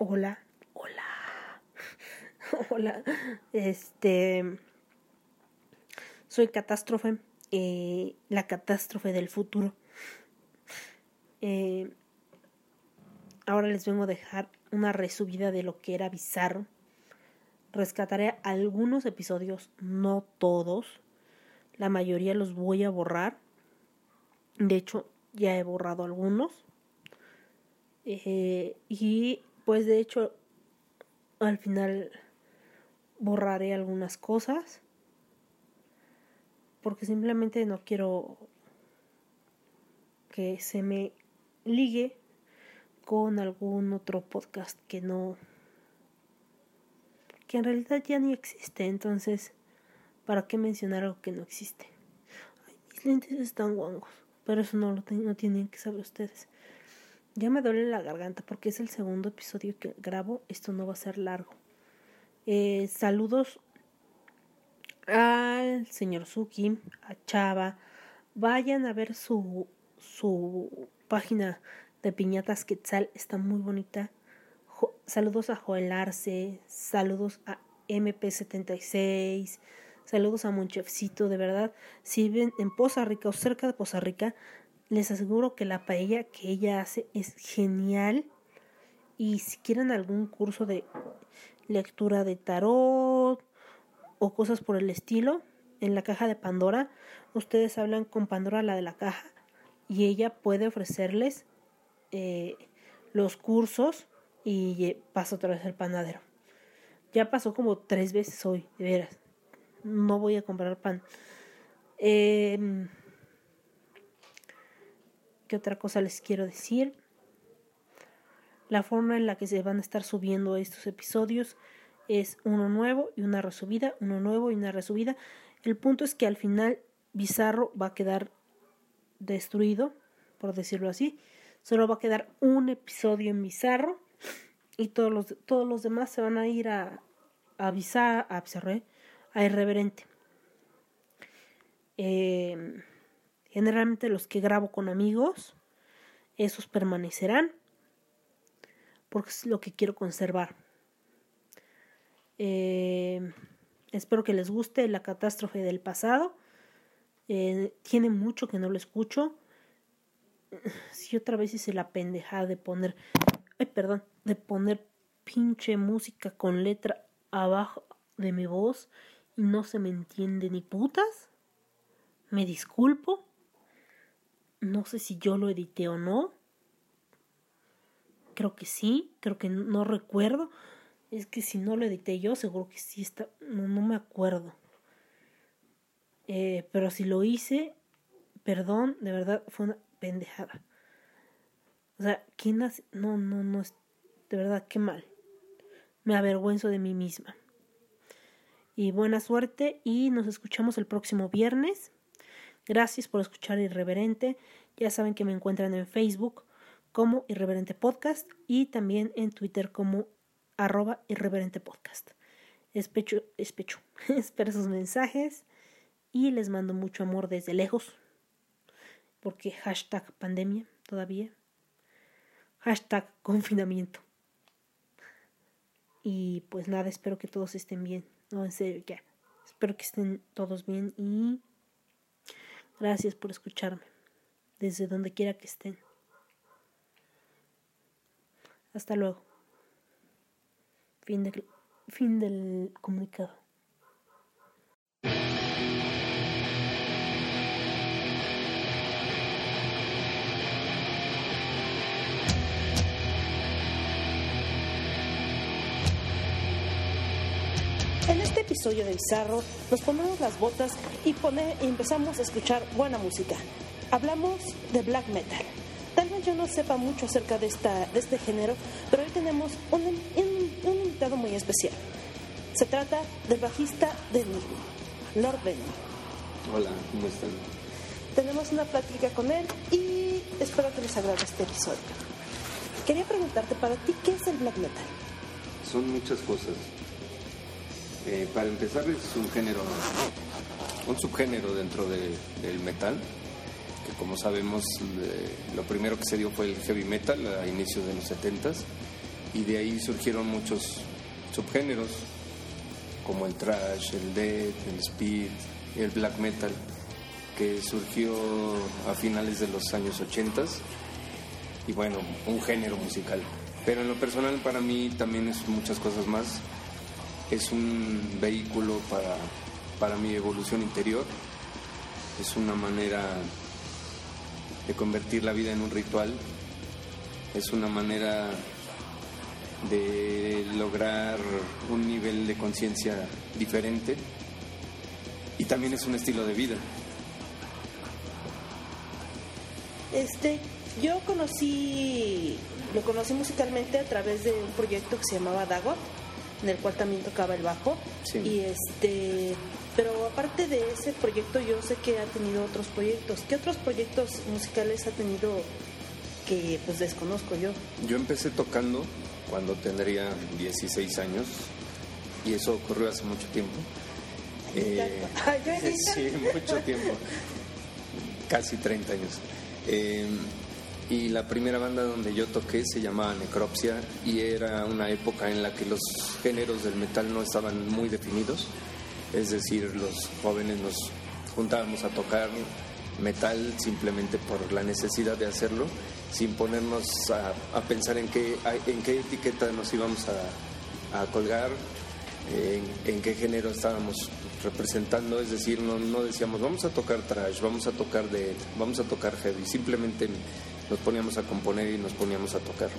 Hola, hola. hola. Este. Soy Catástrofe, eh, la catástrofe del futuro. Eh, ahora les vengo a dejar una resubida de lo que era bizarro. Rescataré algunos episodios, no todos. La mayoría los voy a borrar. De hecho, ya he borrado algunos. Eh, y pues de hecho, al final borraré algunas cosas. Porque simplemente no quiero que se me ligue con algún otro podcast que no que en realidad ya ni existe entonces para qué mencionar algo que no existe Ay, mis lentes están guangos pero eso no lo no tienen que saber ustedes ya me duele la garganta porque es el segundo episodio que grabo esto no va a ser largo eh, saludos al señor Suki a Chava vayan a ver su su página de piñatas Quetzal está muy bonita. saludos a Joel Arce, saludos a MP76, saludos a Monchefcito, de verdad. Si ven en Poza Rica o cerca de Poza Rica, les aseguro que la paella que ella hace es genial. Y si quieren algún curso de lectura de tarot o cosas por el estilo, en la caja de Pandora, ustedes hablan con Pandora, la de la caja, y ella puede ofrecerles eh, los cursos y pasa otra vez el panadero. Ya pasó como tres veces hoy, de veras. No voy a comprar pan. Em, ¿Qué otra cosa les quiero decir? La forma en la que se van a estar subiendo estos episodios es uno nuevo y una resubida, uno nuevo y una resubida. El punto es que al final Bizarro va a quedar destruido, por decirlo así. Solo va a quedar un episodio en Bizarro y todos los, todos los demás se van a ir a, a Bizarro, a, Bizarro, a Irreverente. Eh, generalmente los que grabo con amigos, esos permanecerán porque es lo que quiero conservar. Eh, espero que les guste la catástrofe del pasado. Eh, tiene mucho que no lo escucho. Si otra vez hice la pendejada de poner, ay, perdón, de poner pinche música con letra abajo de mi voz y no se me entiende ni putas. Me disculpo. No sé si yo lo edité o no. Creo que sí, creo que no recuerdo. Es que si no lo edité yo, seguro que sí está. No, no me acuerdo. Eh, pero si lo hice, perdón, de verdad fue una pendejada. O sea, ¿quién hace? No, no, no, es de verdad, qué mal. Me avergüenzo de mí misma. Y buena suerte y nos escuchamos el próximo viernes. Gracias por escuchar Irreverente. Ya saben que me encuentran en Facebook como Irreverente Podcast y también en Twitter como arroba Irreverente Podcast. Especho, especho. Espero sus mensajes y les mando mucho amor desde lejos, porque hashtag pandemia todavía, hashtag confinamiento. Y pues nada, espero que todos estén bien. No, en serio, ya. Espero que estén todos bien y gracias por escucharme, desde donde quiera que estén. Hasta luego. Fin, fin del comunicado. Episodio de Bizarro nos ponemos las botas y, pone- y empezamos a escuchar buena música. Hablamos de black metal. Tal vez yo no sepa mucho acerca de, esta, de este género, pero hoy tenemos un, un, un invitado muy especial. Se trata del bajista de Enigma, Lord Venom. Hola, ¿cómo están? Tenemos una plática con él y espero que les agrade este episodio. Quería preguntarte para ti, ¿qué es el black metal? Son muchas cosas. Para empezar es un género, un subgénero dentro de- del metal, que como sabemos eh, lo primero que se dio fue el heavy metal a inicios de los 70s y de ahí surgieron muchos subgéneros como el thrash, el death, el speed, el black metal, que surgió a finales de los años 80s y bueno, un género musical. Pero en lo personal para mí también es muchas cosas más. Es un vehículo para, para mi evolución interior. Es una manera de convertir la vida en un ritual. Es una manera de lograr un nivel de conciencia diferente. Y también es un estilo de vida. Este, yo conocí, lo conocí musicalmente a través de un proyecto que se llamaba Dagot, en el cual también tocaba el bajo. Sí. Y este, pero aparte de ese proyecto, yo sé que ha tenido otros proyectos. ¿Qué otros proyectos musicales ha tenido que pues desconozco yo? Yo empecé tocando cuando tendría 16 años y eso ocurrió hace mucho tiempo. Eh, sí, mucho tiempo, casi 30 años. Eh, y la primera banda donde yo toqué se llamaba Necropsia y era una época en la que los géneros del metal no estaban muy definidos, es decir, los jóvenes nos juntábamos a tocar metal simplemente por la necesidad de hacerlo, sin ponernos a, a pensar en qué, en qué etiqueta nos íbamos a, a colgar, en, en qué género estábamos representando, es decir, no, no decíamos vamos a tocar trash, vamos a tocar death, vamos a tocar heavy, simplemente nos poníamos a componer y nos poníamos a tocar.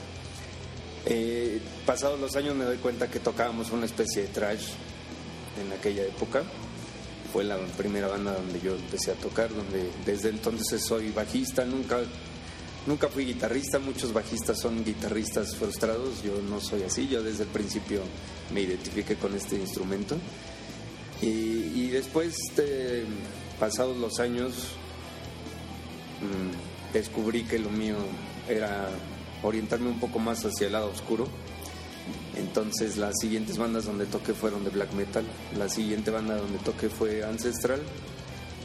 Eh, pasados los años me doy cuenta que tocábamos una especie de trash en aquella época. Fue la primera banda donde yo empecé a tocar, donde desde entonces soy bajista, nunca, nunca fui guitarrista, muchos bajistas son guitarristas frustrados, yo no soy así, yo desde el principio me identifiqué con este instrumento. Y, después, de, pasados los años, mm, descubrí que lo mío era orientarme un poco más hacia el lado oscuro. Entonces las siguientes bandas donde toqué fueron de black metal. La siguiente banda donde toqué fue Ancestral,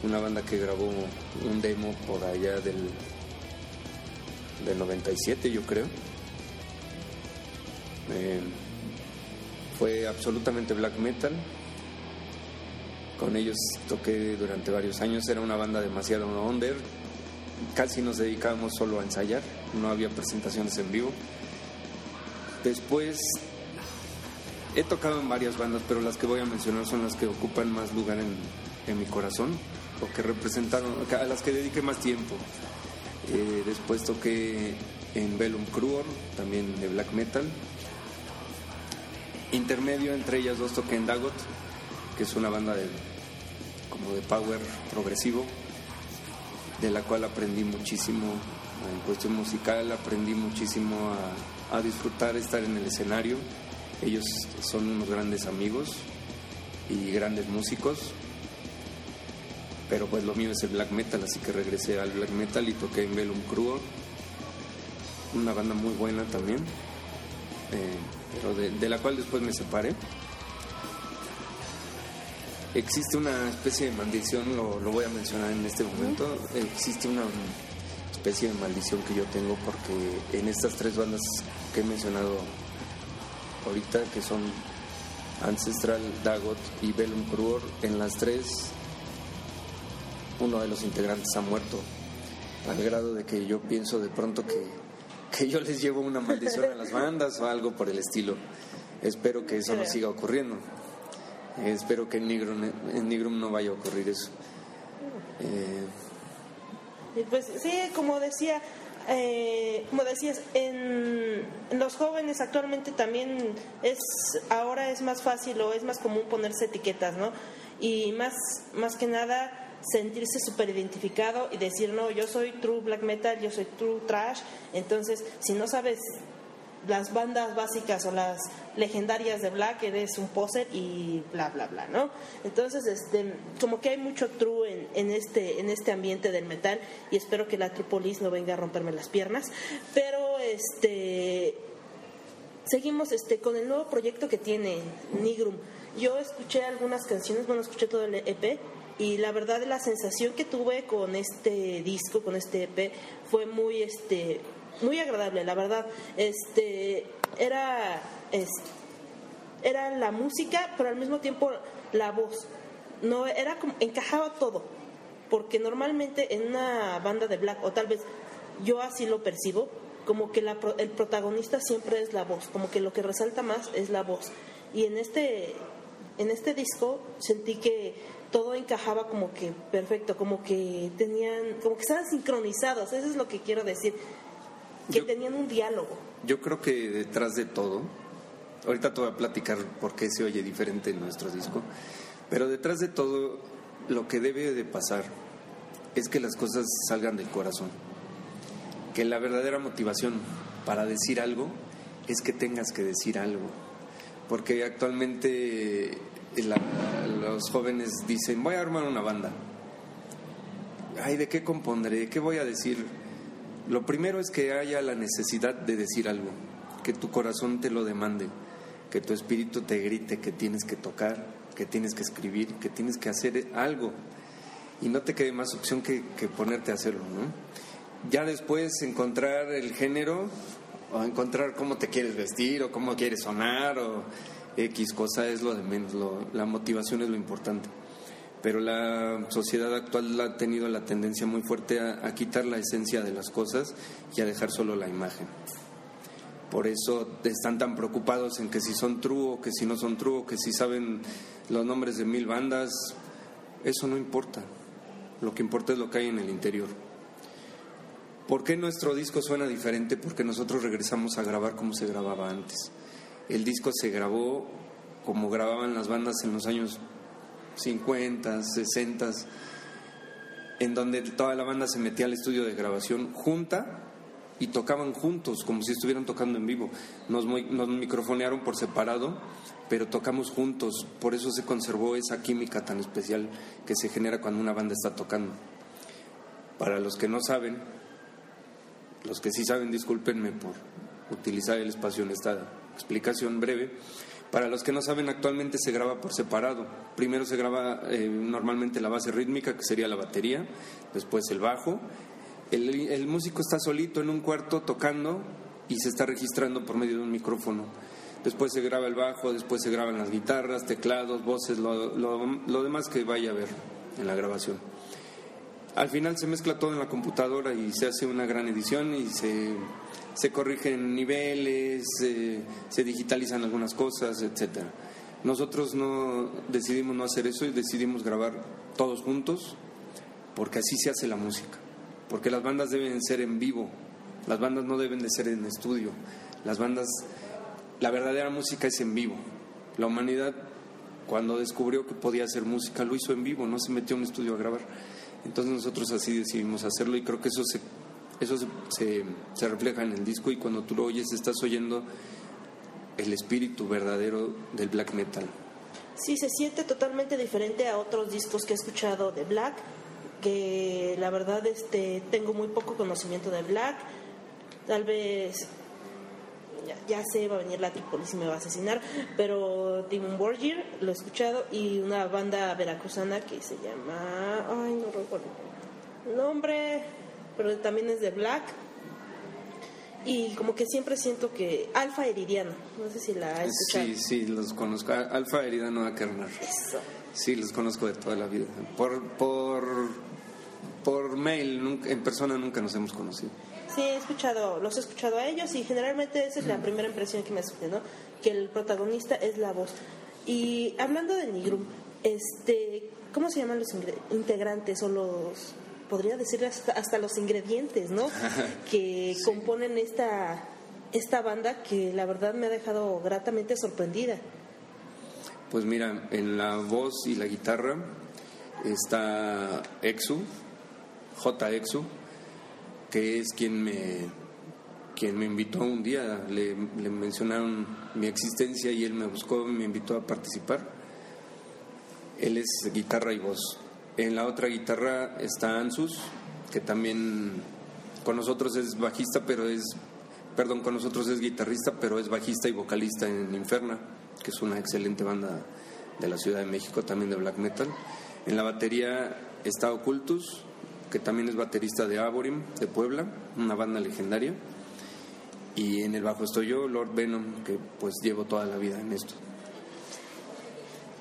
una banda que grabó un demo por allá del, del 97 yo creo. Eh, fue absolutamente black metal. Con ellos toqué durante varios años, era una banda demasiado under, casi nos dedicábamos solo a ensayar, no había presentaciones en vivo. Después he tocado en varias bandas, pero las que voy a mencionar son las que ocupan más lugar en, mi corazón, o que representaron, a las que dediqué más tiempo. Eh, después toqué en Bellum Cruor, también de black metal. Intermedio entre ellas dos toqué en Dagot, que es una banda de, como de power progresivo, de la cual aprendí muchísimo en cuestión musical, aprendí muchísimo a, a disfrutar estar en el escenario. Ellos son unos grandes amigos y grandes músicos, pero pues lo mío es el black metal, así que regresé al black metal y toqué en Velum Cruor, una banda muy buena también, eh, pero de, de la cual después me separé. Existe una especie de maldición, lo, lo voy a mencionar en este momento, existe una especie de maldición que yo tengo porque en estas tres bandas que he mencionado ahorita, que son Ancestral, Dagot y Bellum Cruor, en las tres uno de los integrantes ha muerto, al grado de que yo pienso de pronto que, que yo les llevo una maldición a las bandas o algo por el estilo. Espero que eso no siga ocurriendo. Eh, espero que en Nigrum, en Nigrum no vaya a ocurrir eso. Eh, Pues sí, como decía, eh, como decías, en, en los jóvenes actualmente también es ahora es más fácil o es más común ponerse etiquetas, ¿no? Y más más que nada sentirse súper identificado y decir, no, yo soy true black metal, yo soy true trash. Entonces, si no sabes las bandas básicas o las legendarias de Black, eres un poser y bla, bla, bla, ¿no? Entonces, este, como que hay mucho true en, en, este, en este ambiente del metal y espero que la Tripolis no venga a romperme las piernas. Pero, este, seguimos este, con el nuevo proyecto que tiene Nigrum. Yo escuché algunas canciones, bueno, escuché todo el EP y la verdad la sensación que tuve con este disco, con este EP, fue muy, este, muy agradable, la verdad. Este, era, es, era la música, pero al mismo tiempo la voz. No, era como, encajaba todo, porque normalmente en una banda de black, o tal vez yo así lo percibo, como que la, el protagonista siempre es la voz, como que lo que resalta más es la voz. Y en este, en este disco sentí que todo encajaba como que perfecto, como que tenían, como que estaban sincronizados, eso es lo que quiero decir, que tenían un diálogo. Yo creo que detrás de todo, ahorita te voy a platicar por qué se oye diferente en nuestro disco, pero detrás de todo lo que debe de pasar es que las cosas salgan del corazón que la verdadera motivación para decir algo es que tengas que decir algo. Porque actualmente los jóvenes dicen, voy a armar una banda. Ay, ¿de qué compondré? ¿Qué voy a decir? Lo primero es que haya la necesidad de decir algo, que tu corazón te lo demande, que tu espíritu te grite que tienes que tocar, que tienes que escribir, que tienes que hacer algo. Y no te quede más opción que, ponerte a hacerlo, ¿no? ya después encontrar el género o encontrar cómo te quieres vestir o cómo quieres sonar o X cosa es lo de menos, la motivación es lo importante. Pero la sociedad actual ha tenido la tendencia muy fuerte a, quitar la esencia de las cosas y a dejar solo la imagen. Por eso están tan preocupados en que si son true o que si no son true o que si saben los nombres de mil bandas. Eso no importa. Lo que importa es lo que hay en el interior. ¿Por qué nuestro disco suena diferente? Porque nosotros regresamos a grabar como se grababa antes. El disco se grabó como grababan las bandas en los años 50, 60, en donde toda la banda se metía al estudio de grabación junta y tocaban juntos, como si estuvieran tocando en vivo. Nos, nos microfonearon por separado, pero tocamos juntos. Por eso se conservó esa química tan especial que se genera cuando una banda está tocando. Para los que no saben, los que sí saben, discúlpenme por utilizar el espacio en esta explicación breve. Para los que no saben, actualmente se graba por separado. Primero se graba eh, normalmente la base rítmica, que sería la batería, después el bajo. El, músico está solito en un cuarto tocando y se está registrando por medio de un micrófono. Después se graba el bajo, después se graban las guitarras, teclados, voces, lo demás que vaya a ver en la grabación. Al final se mezcla todo en la computadora y se hace una gran edición y se, se corrigen niveles, se digitalizan algunas cosas, etcétera. Nosotros no decidimos no hacer eso y decidimos grabar todos juntos porque así se hace la música. Porque las bandas deben ser en vivo, las bandas no deben de ser en estudio. Las bandas, la verdadera música es en vivo. La humanidad cuando descubrió que podía hacer música lo hizo en vivo, no se metió a un estudio a grabar. Entonces nosotros así decidimos hacerlo y creo que eso se, eso se, se, refleja en el disco y cuando tú lo oyes estás oyendo el espíritu verdadero del black metal. Sí, se siente totalmente diferente a otros discos que he escuchado de black, que la verdad este, tengo muy poco conocimiento de black. Tal vez ya, sé, va a venir la Tripolis y me va a asesinar, pero Demon Borgir lo he escuchado y una banda veracruzana que se llama, ay, no recuerdo el nombre, pero también es de Black. Y como que siempre siento que Alfa Heridiano, no sé si la has escuchado. Sí, sí, los conozco. Alfa Heridiano a Kerner. Eso. Sí, los conozco de toda la vida. Por, por, por mail, en persona nunca nos hemos conocido. Sí, he escuchado, los he escuchado a ellos y generalmente esa es la primera impresión que me hace, ¿no? Que el protagonista es la voz. Y hablando de Nigrum, este, ¿cómo se llaman los integrantes o los podría decir hasta, los ingredientes, ¿no? que componen esta esta banda que la verdad me ha dejado gratamente sorprendida. Pues mira, en la voz y la guitarra está Exu, J. Exu, que es quien me, quien me invitó un día, le, le mencionaron mi existencia y él me buscó, me invitó a participar. Él es guitarra y voz. En la otra guitarra está Ansus, que también con nosotros es bajista, pero es, perdón, con nosotros es guitarrista, pero es bajista y vocalista en Inferna, que es una excelente banda de la Ciudad de México, también de black metal. En la batería está Ocultus, que también es baterista de Aborim, de Puebla, una banda legendaria. Y en el bajo estoy yo, Lord Venom, que pues llevo toda la vida en esto.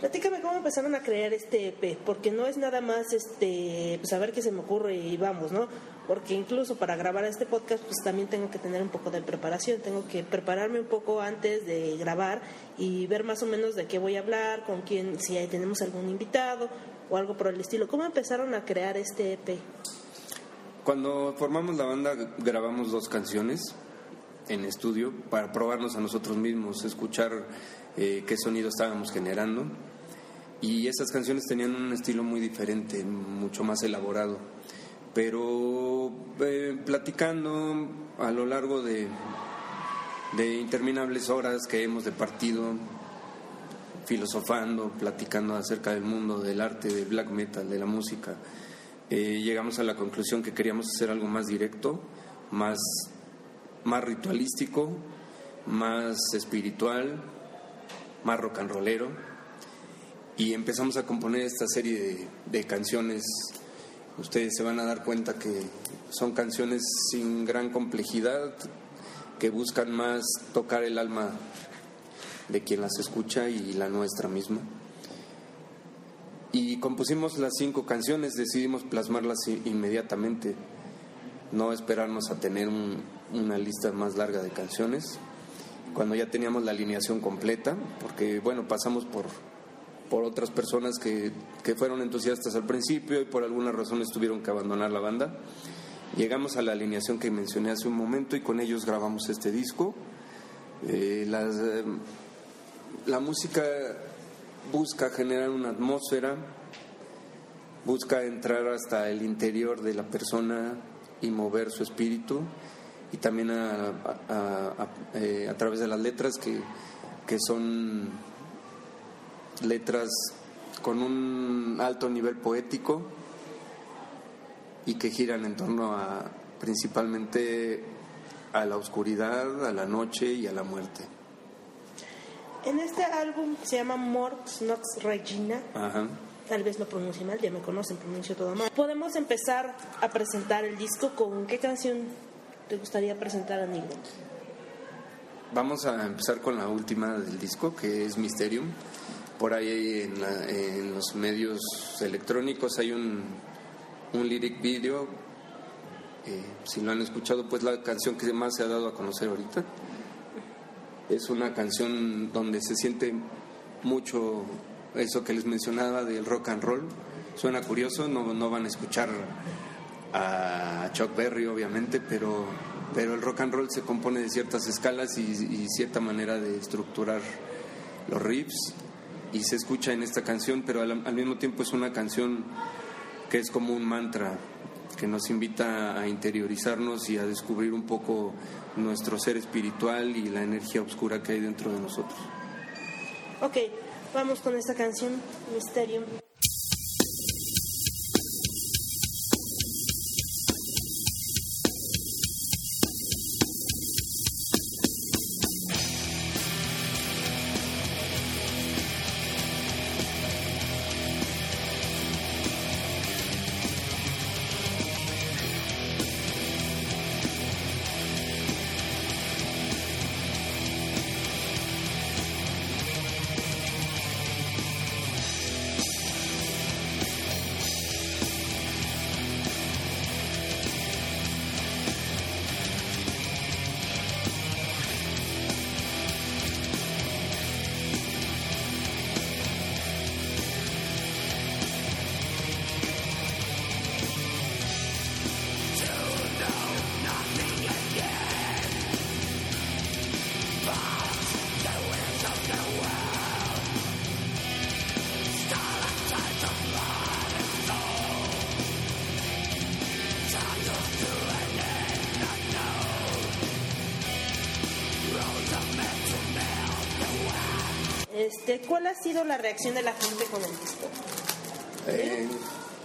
Platícame cómo empezaron a crear este EP, porque no es nada más este, pues a ver qué se me ocurre y vamos, ¿no? Porque incluso para grabar este podcast, pues también tengo que tener un poco de preparación, tengo que prepararme un poco antes de grabar y ver más o menos de qué voy a hablar, con quién, si tenemos algún invitado o algo por el estilo. ¿Cómo empezaron a crear este EP? Cuando formamos la banda grabamos dos canciones en estudio para probarnos a nosotros mismos, escuchar eh, qué sonido estábamos generando. Y esas canciones tenían un estilo muy diferente, mucho más elaborado. Pero eh, platicando a lo largo de, de interminables horas que hemos departido, filosofando, platicando acerca del mundo, del arte, del black metal, de la música, eh, llegamos a la conclusión que queríamos hacer algo más directo, más, más ritualístico, más espiritual, más rock and rollero. Y empezamos a componer esta serie de, de canciones. Ustedes se van a dar cuenta que son canciones sin gran complejidad, que buscan más tocar el alma de quien las escucha y la nuestra misma. Y compusimos las cinco canciones, decidimos plasmarlas inmediatamente, no esperarnos a tener un- una lista más larga de canciones. Cuando ya teníamos la alineación completa, porque bueno, pasamos por, por otras personas que, que fueron entusiastas al principio y por alguna razón tuvieron que abandonar la banda. Llegamos a la alineación que mencioné hace un momento y con ellos grabamos este disco. Eh, las, eh, la música busca generar una atmósfera, busca entrar hasta el interior de la persona y mover su espíritu y también eh, a través de las letras que, que son letras con un alto nivel poético y que giran en torno a principalmente a la oscuridad, a la noche y a la muerte. En este álbum se llama Morx Nox Regina, Ajá. tal vez lo pronuncie mal, ya me conocen, pronuncio todo mal. Podemos empezar a presentar el disco con qué canción te gustaría presentar a Nilo. Vamos a empezar con la última del disco, que es Mysterium. Por ahí en, la- en los medios electrónicos hay un, un lyric video. eh, si lo han escuchado, pues la canción que más se ha dado a conocer ahorita. Es una canción donde se siente mucho eso que les mencionaba del rock and roll. Suena curioso, no, no van a escuchar a Chuck Berry, obviamente, pero, pero el rock and roll se compone de ciertas escalas y, cierta manera de estructurar los riffs y se escucha en esta canción, pero al, al mismo tiempo es una canción que es como un mantra que nos invita a interiorizarnos y a descubrir un poco nuestro ser espiritual y la energía oscura que hay dentro de nosotros. Ok, vamos con esta canción, Mysterium. Este, ¿Cuál ha sido la reacción de la gente con el disco? Eh,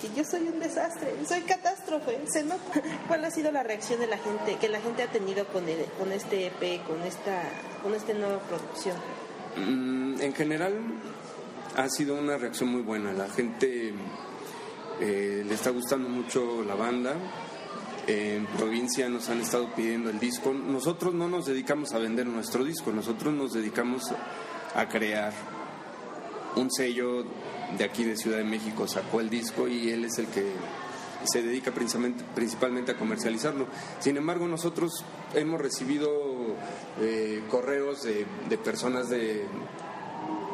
Que yo soy un desastre, soy catástrofe, ¿se nota? ¿Cuál ha sido la reacción de la gente, que la gente ha tenido con, el- con este EP, con esta, con esta nueva producción? Mm, en general ha sido una reacción muy buena. La gente eh, le está gustando mucho la banda. En provincia nos han estado pidiendo el disco. Nosotros no nos dedicamos a vender nuestro disco, nosotros nos dedicamos a crear un sello de aquí de Ciudad de México. Sacó el disco y él es el que se dedica principalmente, principalmente a comercializarlo. Sin embargo, nosotros hemos recibido eh, correos de, de personas de,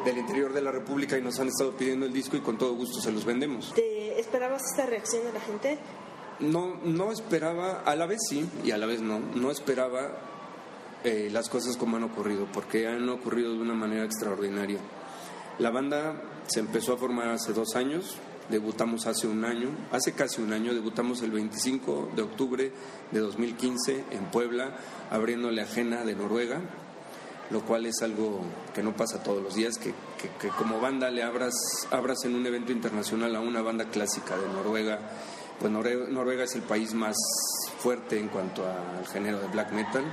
del interior de la República y nos han estado pidiendo el disco y con todo gusto se los vendemos. ¿Te esperabas esta reacción de la gente? No, no esperaba, a la vez sí y a la vez no, no esperaba eh, las cosas como han ocurrido, porque han ocurrido de una manera extraordinaria. La banda se empezó a formar hace dos años, debutamos hace un año, hace casi un año, debutamos el 25 de octubre de 2015 en Puebla, abriéndole ajena de Noruega, lo cual es algo que no pasa todos los días, que, que- como banda le abras, abras en un evento internacional a una banda clásica de Noruega, pues Norue- Noruega es el país más fuerte en cuanto al género de black metal.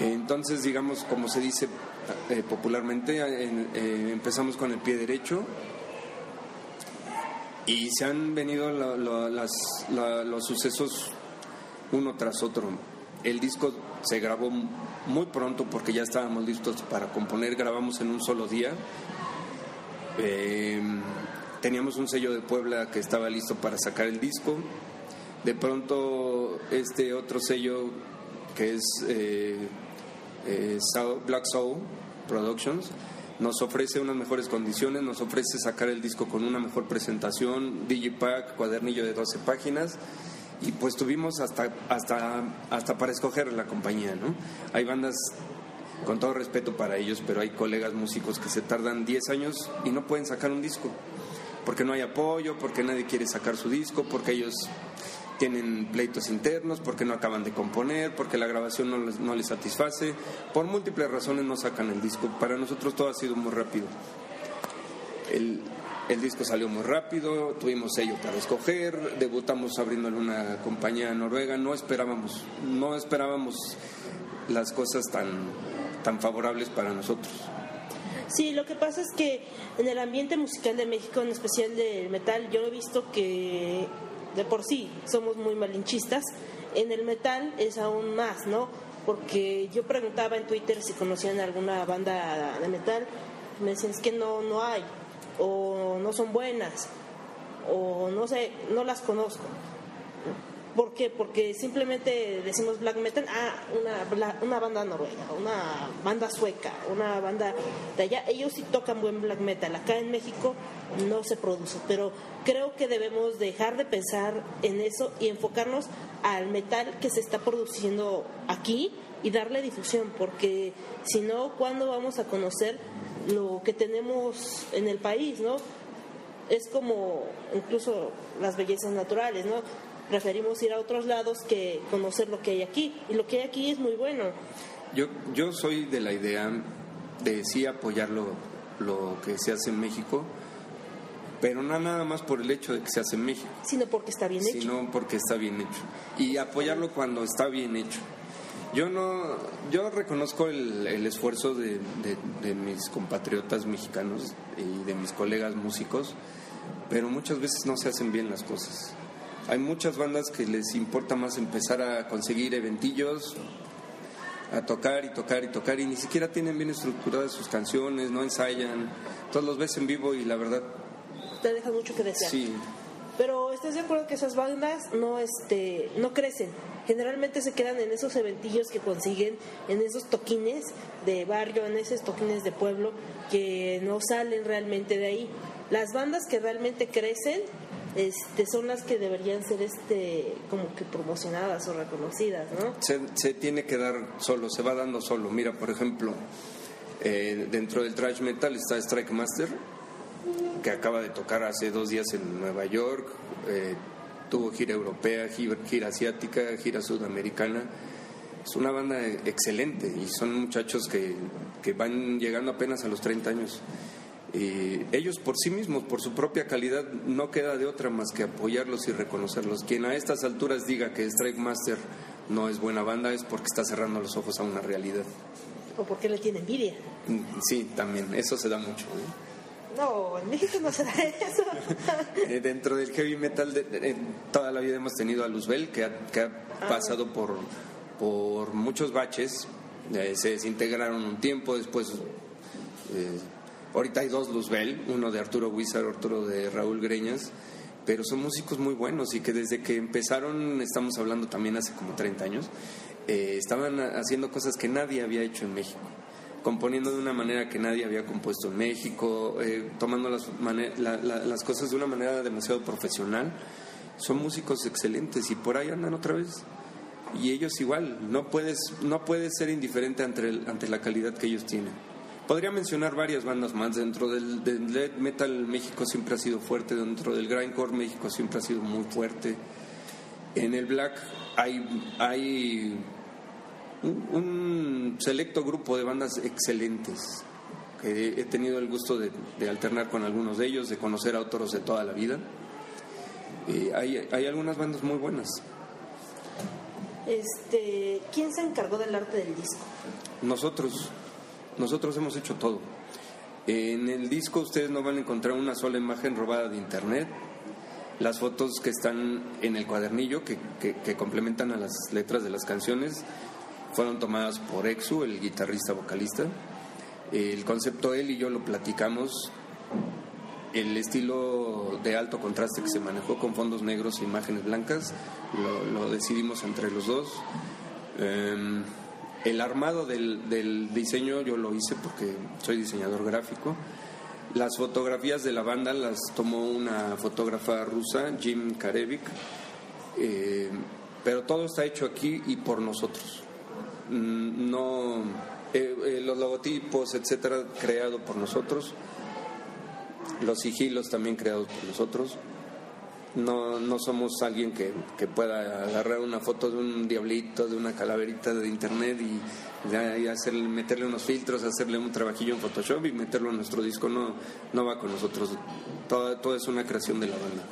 Entonces, digamos, como se dice eh, popularmente, eh, empezamos con el pie derecho y se han venido los sucesos uno tras otro. El disco se grabó muy pronto porque ya estábamos listos para componer, grabamos en un solo día. Eh, teníamos un sello de Puebla que estaba listo para sacar el disco. De pronto este otro sello que es eh, eh, Black Soul Productions nos ofrece unas mejores condiciones, nos ofrece sacar el disco con una mejor presentación, digipack, cuadernillo de 12 páginas y pues tuvimos hasta hasta hasta para escoger la compañía, ¿no? Hay bandas con todo respeto para ellos, pero hay colegas músicos que se tardan 10 años y no pueden sacar un disco, porque no hay apoyo, porque nadie quiere sacar su disco, porque ellos tienen pleitos internos, porque no acaban de componer, porque la grabación no les, no les satisface, por múltiples razones no sacan el disco. Para nosotros todo ha sido muy rápido. El, el disco salió muy rápido, tuvimos sello para escoger, debutamos abriéndole una compañía noruega, no esperábamos, no esperábamos las cosas tan, tan favorables para nosotros. Sí, lo que pasa es que en el ambiente musical de México, en especial del metal, yo he visto que de por sí somos muy malinchistas. En el metal es aún más, ¿no? Porque yo preguntaba en Twitter si conocían alguna banda de metal, me decían es que no, no hay, o no son buenas, o no sé, no las conozco. ¿Por qué? Porque simplemente decimos black metal, ah, una, una banda noruega, una banda sueca, una banda de allá. Ellos sí tocan buen black metal. Acá en México no se produce, pero creo que debemos dejar de pensar en eso y enfocarnos al metal que se está produciendo aquí y darle difusión, porque si no, ¿cuándo vamos a conocer lo que tenemos en el país, no? es como incluso las bellezas naturales, ¿no? Preferimos ir a otros lados que conocer lo que hay aquí. Y lo que hay aquí es muy bueno. Yo, yo soy de la idea de sí apoyar lo, lo que se hace en México, pero no nada más por el hecho de que se hace en México, Sino porque está bien hecho. sino porque está bien hecho. Y apoyarlo cuando está bien hecho. Yo no, yo reconozco el, el esfuerzo de, de- de mis compatriotas mexicanos y de mis colegas músicos, pero muchas veces no se hacen bien las cosas. Hay muchas bandas que les importa más empezar a conseguir eventillos, a tocar y tocar y tocar y ni siquiera tienen bien estructuradas sus canciones, no ensayan, todos los ves en vivo y la verdad, Te deja mucho que desear. sí, Pero ¿estás de acuerdo que esas bandas no, este, no crecen? Generalmente se quedan en esos eventillos que consiguen, en esos toquines de barrio, en esos toquines de pueblo, que no salen realmente de ahí. Las bandas que realmente crecen este, son las que deberían ser este, como que promocionadas o reconocidas, ¿no? se, se tiene que dar solo, se va dando solo. Mira, por ejemplo, eh, dentro del thrash metal está Strike Master, que acaba de tocar hace dos días en Nueva York, eh, tuvo gira europea, gira, gira asiática, gira sudamericana. Es una banda excelente y son muchachos que que van llegando apenas a los 30 años. Eh, ellos por sí mismos, por su propia calidad, no queda de otra más que apoyarlos y reconocerlos. Quien a estas alturas diga que Strike Master no es buena banda es porque está cerrando los ojos a una realidad. O porque le tiene envidia. Mm, Sí, también, eso se da mucho. ¿eh? No, en México no se da eso. Eh, dentro del heavy metal, de- de- toda la vida hemos tenido a Luzbel, que ha, que ha pasado por, por muchos baches. Eh, se desintegraron un tiempo, después. eh, ahorita hay dos Luzbel, uno de Arturo Wizard, otro de Raúl Greñas. Pero son músicos muy buenos y que desde que empezaron, estamos hablando también hace como 30 años, eh, estaban haciendo cosas que nadie había hecho en México componiendo de una manera que nadie había compuesto en México, eh, tomando las, la- la- las cosas de una manera demasiado profesional. Son músicos excelentes y por ahí andan otra vez. Y ellos igual, no puedes, no puedes ser indiferente ante, ante la calidad que ellos tienen. Podría mencionar varias bandas más. Dentro del, del death metal México siempre ha sido fuerte, dentro del grindcore México siempre ha sido muy fuerte. En el black hay, hay un, un selecto grupo de bandas excelentes. que he tenido el gusto de, de alternar con algunos de ellos, de conocer a otros de toda la vida. Eh, hay, hay algunas bandas muy buenas. Este, ¿quién se encargó del arte del disco? Nosotros, nosotros hemos hecho todo. En el disco ustedes no van a encontrar una sola imagen robada de internet. Las fotos que están en el cuadernillo, que, complementan a las letras de las canciones, fueron tomadas por Exu, el guitarrista vocalista. El concepto él y yo lo platicamos. El estilo de alto contraste que se manejó con fondos negros e imágenes blancas, lo, decidimos entre los dos. Em, el armado del, diseño yo lo hice porque soy diseñador gráfico. Las fotografías de la banda las tomó una fotógrafa rusa, Jim Karevik, eh, pero todo está hecho aquí y por nosotros. Mm, No, eh, eh, los logotipos, etcétera, creado por nosotros. Los sigilos también creados por nosotros. No, no somos alguien que, que pueda agarrar una foto de un diablito, de una calaverita de internet y, y hacerle, meterle unos filtros, hacerle un trabajillo en Photoshop y meterlo en nuestro disco. No, no va con nosotros. Todo, todo es una creación de la banda.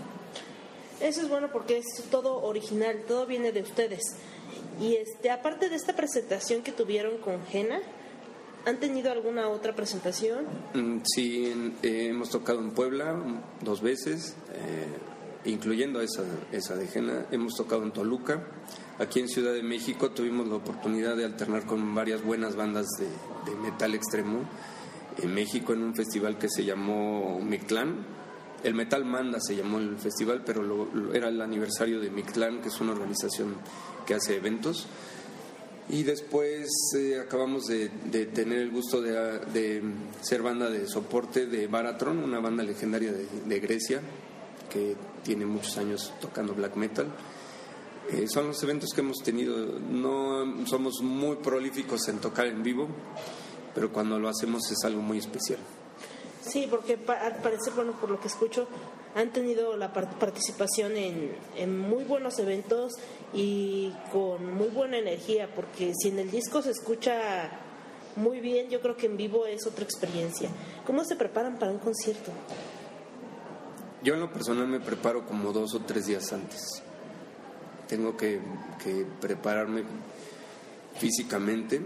Eso es bueno porque es todo original, todo viene de ustedes. Y este, aparte de esta presentación que tuvieron con Jena, ¿han tenido alguna otra presentación? Mm, Sí, en- eh, hemos tocado en Puebla dos veces, eh, incluyendo esa, esa de Jena. Hemos tocado en Toluca. Aquí en Ciudad de México tuvimos la oportunidad de alternar con varias buenas bandas de, metal extremo. En México en un festival que se llamó Mictlán. El Metal Manda se llamó el festival, pero lo- era el aniversario de Mictlán, que es una organización que hace eventos. Y después eh, acabamos de, tener el gusto de, de ser banda de soporte de Baratron, una banda legendaria de Grecia que tiene muchos años tocando black metal. Eh, son los eventos que hemos tenido. No somos muy prolíficos en tocar en vivo, pero cuando lo hacemos es algo muy especial. Sí, porque al parecer, bueno, por lo que escucho, han tenido la par- participación en muy buenos eventos y con muy buena energía, porque si en el disco se escucha muy bien, yo creo que en vivo es otra experiencia. ¿Cómo se preparan para un concierto? Yo en lo personal me preparo como dos o tres días antes. Tengo que, prepararme físicamente.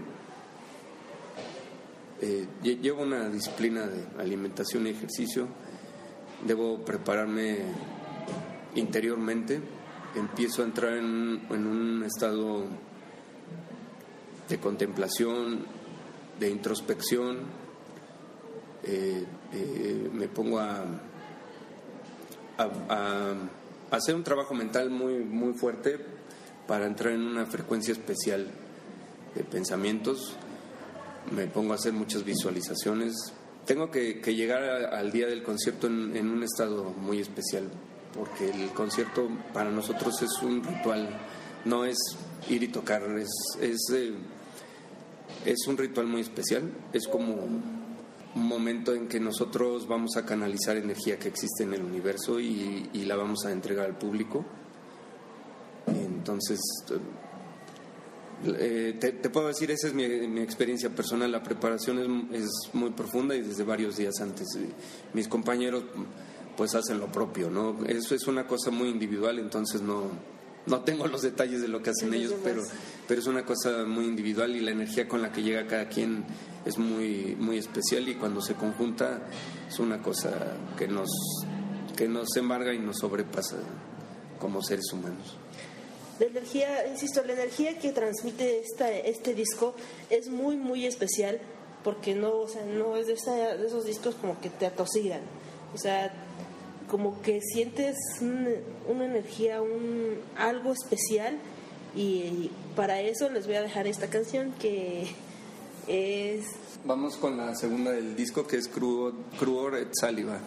Eh, lle- llevo una disciplina de alimentación y ejercicio. Debo prepararme interiormente. Empiezo a entrar en, un- en un estado de contemplación, de introspección. Eh, eh, me pongo a, a, hacer un trabajo mental muy, muy fuerte para entrar en una frecuencia especial de pensamientos. Me pongo a hacer muchas visualizaciones. Tengo que, llegar al día del concierto en, un estado muy especial, porque el concierto para nosotros es un ritual, no es ir y tocar, es, es, eh, es un ritual muy especial, es como momento en que nosotros vamos a canalizar energía que existe en el universo y, la vamos a entregar al público. Entonces, eh, te, puedo decir, esa es mi, experiencia personal. La preparación es, es muy profunda y desde varios días antes. Mis compañeros pues hacen lo propio, ¿no? Eso es una cosa muy individual, entonces no, no tengo los detalles de lo que hacen ellos, los pero, pero es una cosa muy individual y la energía con la que llega cada quien es muy, muy especial y cuando se conjunta es una cosa que nos, que nos embarga y nos sobrepasa como seres humanos. La energía, insisto, la energía que transmite esta, este disco es muy, muy especial porque no, o sea, no es de, esa- de esos discos como que te atosigan. O sea, como que sientes un- una energía, un, algo especial y para eso les voy a dejar esta canción que es... Vamos con la segunda del disco que es Cruor, Cruor et Saliva.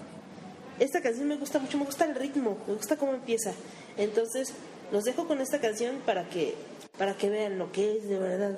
Esta canción me gusta mucho, me gusta el ritmo, me gusta cómo empieza. Entonces, los dejo con esta canción para que, para que vean lo que es de verdad.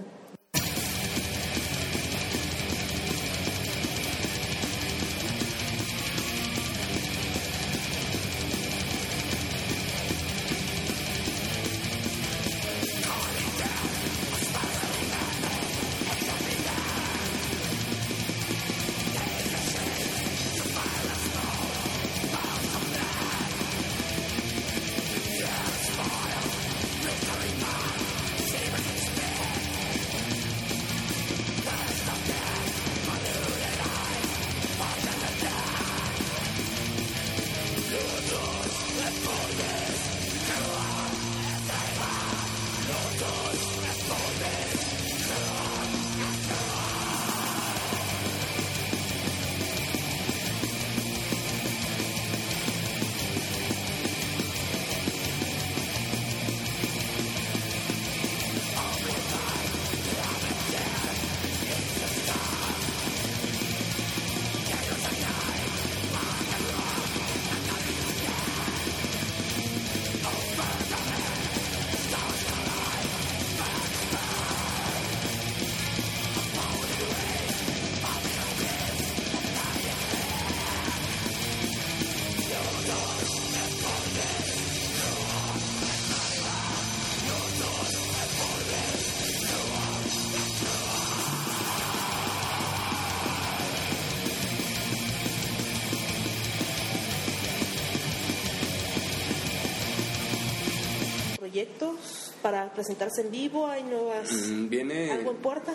Proyectos para presentarse en vivo, hay nuevas Mm, Viene algo en puerta.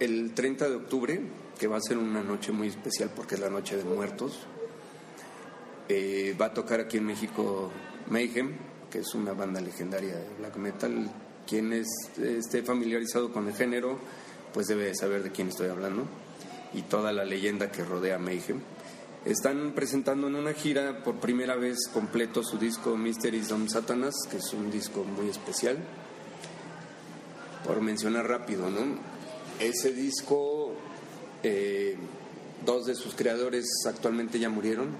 el 30 de octubre, que va a ser una noche muy especial porque es la noche de muertos. Eh, va a tocar aquí en México Mayhem, que es una banda legendaria de black metal. Quien es, esté familiarizado con el género, pues debe saber de quién estoy hablando y toda la leyenda que rodea Mayhem. Están presentando en una gira por primera vez completo su disco Mysteries of Satanas, que es un disco muy especial. Por mencionar rápido, ¿no? Ese disco, eh, dos de sus creadores actualmente ya murieron.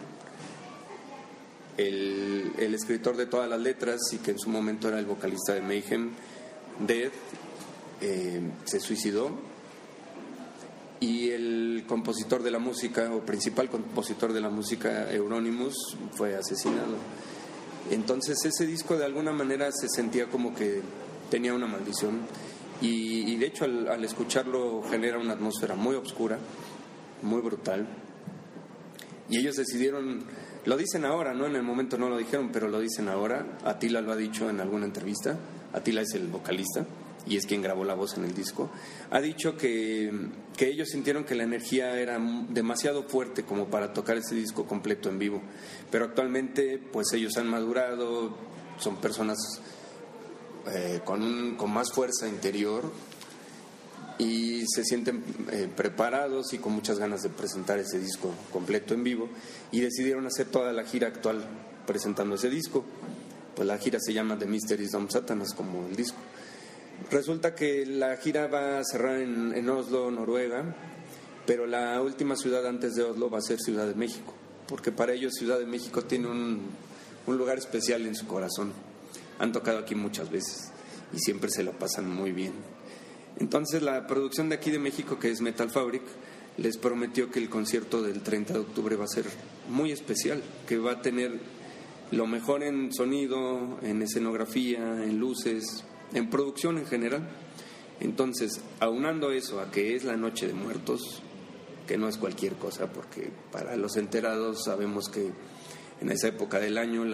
El, el escritor de todas las letras y que en su momento era el vocalista de Mayhem, Dead, eh, se suicidó y el compositor de la música o principal compositor de la música Euronymous fue asesinado. Entonces ese disco de alguna manera se sentía como que tenía una maldición y, de hecho al, al escucharlo genera una atmósfera muy oscura, muy brutal. Y ellos decidieron, lo dicen ahora, ¿no? En el momento no lo dijeron, pero lo dicen ahora. Atila lo ha dicho en alguna entrevista. Atila es el vocalista y es quien grabó la voz en el disco. Ha dicho que, que ellos sintieron que la energía era demasiado fuerte como para tocar ese disco completo en vivo. Pero actualmente, pues ellos han madurado, son personas eh, con, un- con más fuerza interior y se sienten eh, preparados y con muchas ganas de presentar ese disco completo en vivo y decidieron hacer toda la gira actual presentando ese disco. Pues la gira se llama The Mysteries of Satanas como el disco. Resulta que la gira va a cerrar en, Oslo, Noruega, pero la última ciudad antes de Oslo va a ser Ciudad de México, porque para ellos Ciudad de México tiene un, un lugar especial en su corazón. Han tocado aquí muchas veces y siempre se la pasan muy bien. Entonces la producción de aquí de México, que es Metal Fabric, les prometió que el concierto del 30 de octubre va a ser muy especial, que va a tener lo mejor en sonido, en escenografía, en luces, en producción en general. Entonces, aunando eso a que es la Noche de Muertos, que no es cualquier cosa, porque para los enterados sabemos que en esa época del año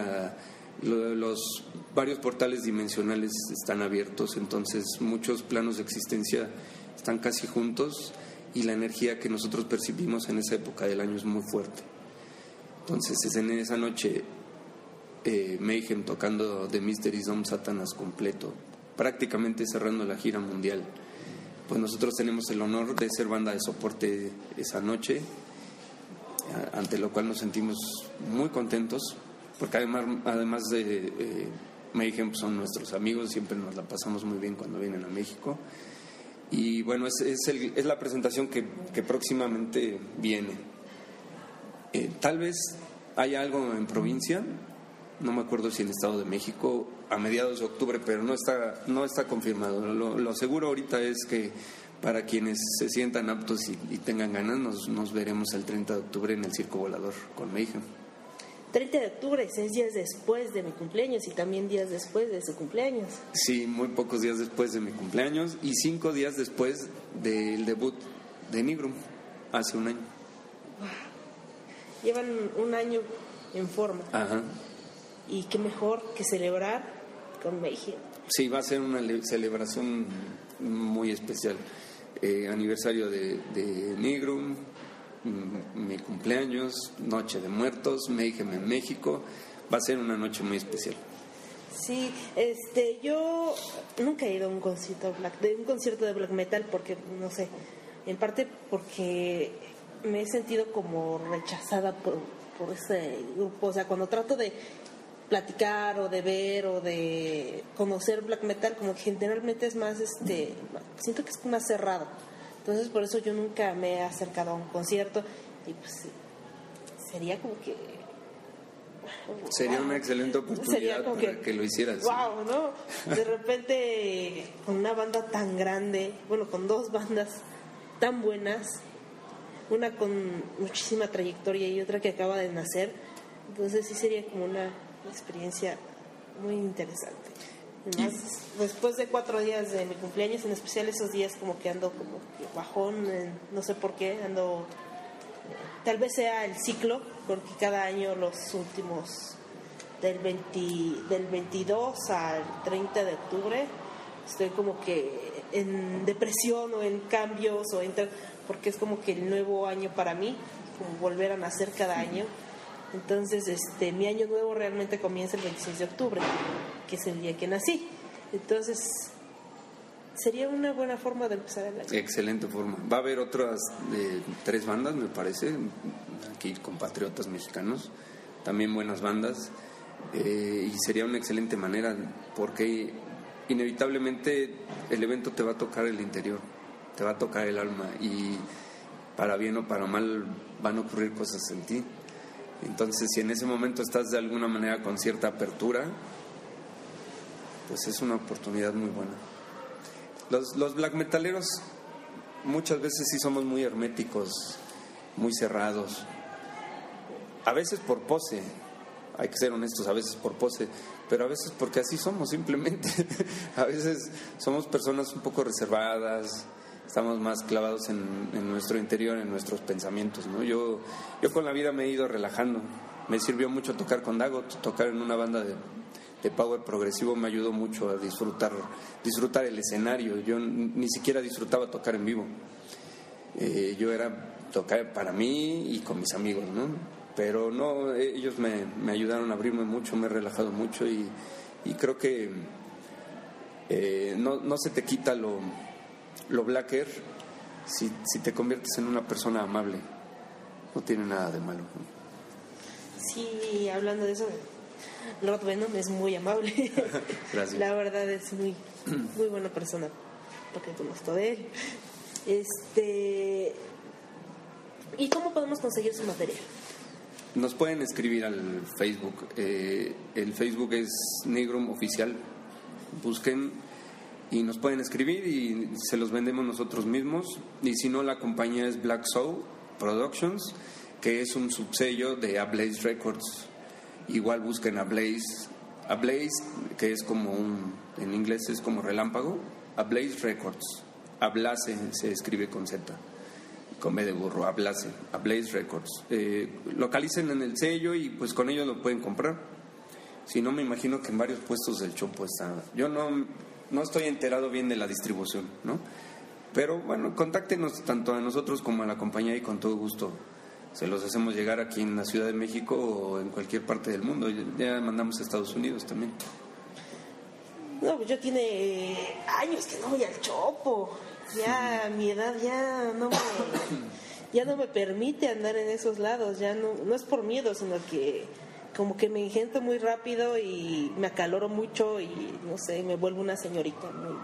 los varios portales dimensionales están abiertos, entonces muchos planos de existencia están casi juntos y la energía que nosotros percibimos en esa época del año es muy fuerte. Entonces, es en esa noche eh, tocando The Mystery Zone Satanas completo, prácticamente cerrando la gira mundial. Pues nosotros tenemos el honor de ser banda de soporte esa noche, ante lo cual nos sentimos muy contentos, porque además, además de eh, Mayhem son nuestros amigos, siempre nos la pasamos muy bien cuando vienen a México. Y bueno, es, es, el, la presentación que, que próximamente viene. Eh, tal vez haya algo en provincia, no me acuerdo si en Estado de México, a mediados de octubre, pero no está, no está confirmado. Lo, seguro ahorita es que para quienes se sientan aptos y, tengan ganas, nos, nos, veremos el 30 de octubre en el Circo Volador con Mayhem. 30 de octubre, seis días después de mi cumpleaños y también días después de su cumpleaños. Sí, muy pocos días después de mi cumpleaños y cinco días después del debut de Nigrum, hace un año. Llevan un año en forma. Ajá. Y qué mejor que celebrar con México. Sí, va a ser una celebración muy especial. Eh, aniversario de, de Nigrum, mi cumpleaños, Noche de Muertos, Mayhem en México. Va a ser una noche muy especial. Sí, este, yo nunca he ido a un concierto black, de un concierto de black metal porque no sé, en parte porque me he sentido como rechazada por, por ese grupo, o sea, cuando trato de platicar o de ver o de conocer black metal como que generalmente es más este siento que es más cerrado entonces por eso yo nunca me he acercado a un concierto y pues sería como que... Sería una excelente oportunidad para que, lo hicieras. Wow, ¿no? De repente con una banda tan grande, bueno, con dos bandas tan buenas, una con muchísima trayectoria y otra que acaba de nacer, entonces sí sería como una experiencia muy interesante. Además, después de cuatro días de mi cumpleaños, en especial esos días como que ando como bajón, no sé por qué, ando... Tal vez sea el ciclo, porque cada año los últimos del, 20, del 22 al 30 de octubre estoy como que en depresión o en cambios o porque es como que el nuevo año para mí, como volver a nacer cada año. Entonces, este, mi año nuevo realmente comienza el 26 de octubre, que es el día que nací. Entonces, sería una buena forma de empezar el año. Excelente forma. Va a haber otras eh, tres bandas, me parece, aquí compatriotas mexicanos, también buenas bandas, eh, y sería una excelente manera, porque inevitablemente el evento te va a tocar el interior, te va a tocar el alma, y para bien o para mal van a ocurrir cosas en ti. Entonces, si en ese momento estás de alguna manera con cierta apertura, pues es una oportunidad muy buena. Los, black metaleros muchas veces sí somos muy herméticos, muy cerrados. A veces por pose, hay que ser honestos, a veces por pose, pero a veces porque así somos simplemente. a veces somos personas un poco reservadas, estamos más clavados en, nuestro interior, en nuestros pensamientos. ¿no? Yo, yo con la vida me he ido relajando. Me sirvió mucho tocar con Dagot, tocar en una banda de, power progresivo me ayudó mucho a disfrutar, disfrutar el escenario. Yo ni siquiera disfrutaba tocar en vivo. Eh, yo era tocar para mí y con mis amigos, ¿no? Pero no, ellos me, me ayudaron a abrirme mucho, me he relajado mucho y, y creo que eh, no, no se te quita lo, lo blacker, si, si te conviertes en una persona amable, no tiene nada de malo. Sí, hablando de eso, Lord Venom es muy amable. La verdad es muy, muy buena persona, porque conozco de él. Este, ¿Y cómo podemos conseguir su material? Nos pueden escribir al Facebook. Eh, el Facebook es Negrum Oficial. Busquen y nos pueden escribir y se los vendemos nosotros mismos. Y si no, la compañía es Black Soul Productions, que es un subsello de Ablaze Records. Igual busquen Ablaze, a Blaze, que es como un, en inglés es como relámpago, a Blaze Records. Ablase se escribe con Z, con B de burro, Ablase, a Blaze Records. Eh, localicen en el sello y pues con ellos lo pueden comprar. Si no, me imagino que en varios puestos del Chopo está. Yo no, no estoy enterado bien de la distribución, ¿no? Pero bueno, contáctenos tanto a nosotros como a la compañía y con todo gusto se los hacemos llegar aquí en la Ciudad de México o en cualquier parte del mundo. Ya mandamos a Estados Unidos también. No, pues yo tiene años que no voy al chopo. Ya mi edad ya no me, ya no me permite andar en esos lados. Ya no, no es por miedo, sino que como que me ingento muy rápido y me acaloro mucho y no sé, me vuelvo una señorita muy,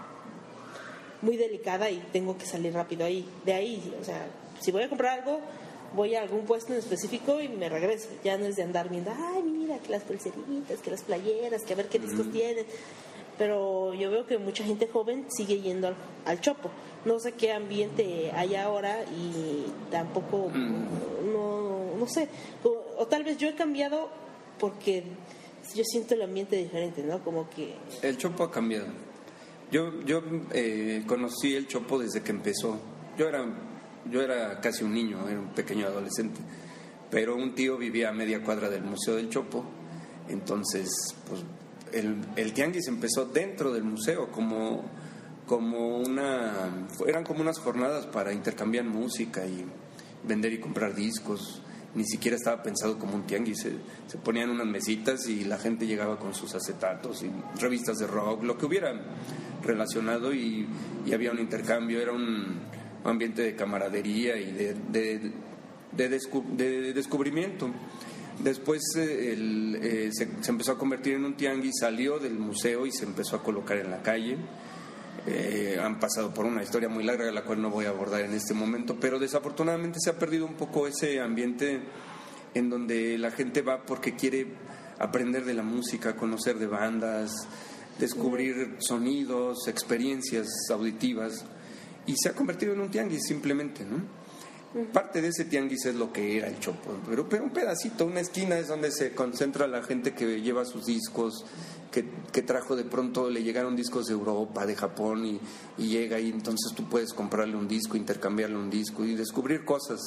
muy delicada y tengo que salir rápido ahí. De ahí, o sea, si voy a comprar algo, voy a algún puesto en específico y me regreso. Ya no es de andar viendo, ay, mira, que las pulseritas, que las playeras, que a ver qué discos tienen. Pero yo veo que mucha gente joven sigue yendo al, al chopo. No sé qué ambiente hay ahora y tampoco, no, no sé. O, o tal vez yo he cambiado porque yo siento el ambiente diferente, ¿no? Como que... El Chopo ha cambiado. Yo, yo eh, conocí el Chopo desde que empezó. Yo era, yo era casi un niño, era un pequeño adolescente. Pero un tío vivía a media cuadra del Museo del Chopo. Entonces, pues el, el tianguis empezó dentro del museo como, como una... Eran como unas jornadas para intercambiar música y vender y comprar discos ni siquiera estaba pensado como un tianguis. Se, ponían unas mesitas y la gente llegaba con sus acetatos y revistas de rock, lo que hubiera relacionado y, había un intercambio. Era un ambiente de camaradería y de, de, de, descu de descubrimiento. Después eh, eh, se, empezó a convertir en un tianguis, salió del museo y se empezó a colocar en la calle. Eh, han pasado por una historia muy larga, la cual no voy a abordar en este momento, pero desafortunadamente se ha perdido un poco ese ambiente en donde la gente va porque quiere aprender de la música, conocer de bandas, descubrir sonidos, experiencias auditivas, y se ha convertido en un tianguis simplemente, ¿no? Parte de ese tianguis es lo que era el Chopo, pero, pero un pedacito, una esquina es donde se concentra la gente que lleva sus discos, que, que, trajo de pronto, le llegaron discos de Europa, de Japón, y, llega y entonces tú puedes comprarle un disco, intercambiarle un disco y descubrir cosas,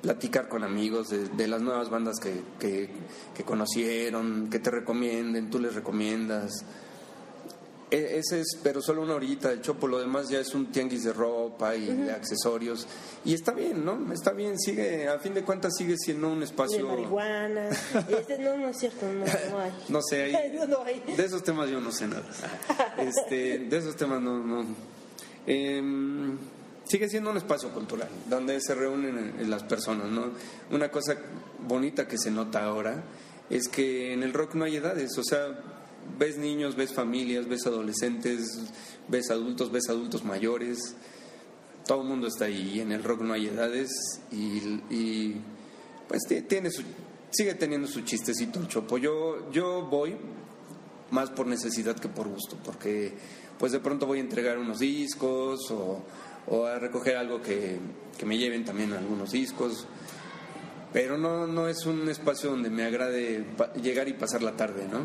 platicar con amigos de, de las nuevas bandas que, que, que, conocieron, que te recomienden, tú les recomiendas. Ese es, pero solo una orillita del chopo, lo demás ya es un tianguis de ropa y uh -huh. de accesorios. Y está bien, ¿no? Está bien, sigue, a fin de cuentas sigue siendo un espacio... De marihuana. este, no, no es cierto, no, no hay. no sé, no hay. de esos temas yo no sé nada. Este, de esos temas no... no. Eh, sigue siendo un espacio cultural, donde se reúnen las personas, ¿no? Una cosa bonita que se nota ahora es que en el rock no hay edades, o sea ves niños, ves familias, ves adolescentes, ves adultos, ves adultos mayores. Todo el mundo está ahí. En el rock no hay edades y, y pues tiene su, sigue teniendo su chistecito el chopo. Yo, yo voy más por necesidad que por gusto, porque pues de pronto voy a entregar unos discos o, o a recoger algo que, que, me lleven también algunos discos. Pero no, no es un espacio donde me agrade llegar y pasar la tarde, ¿no?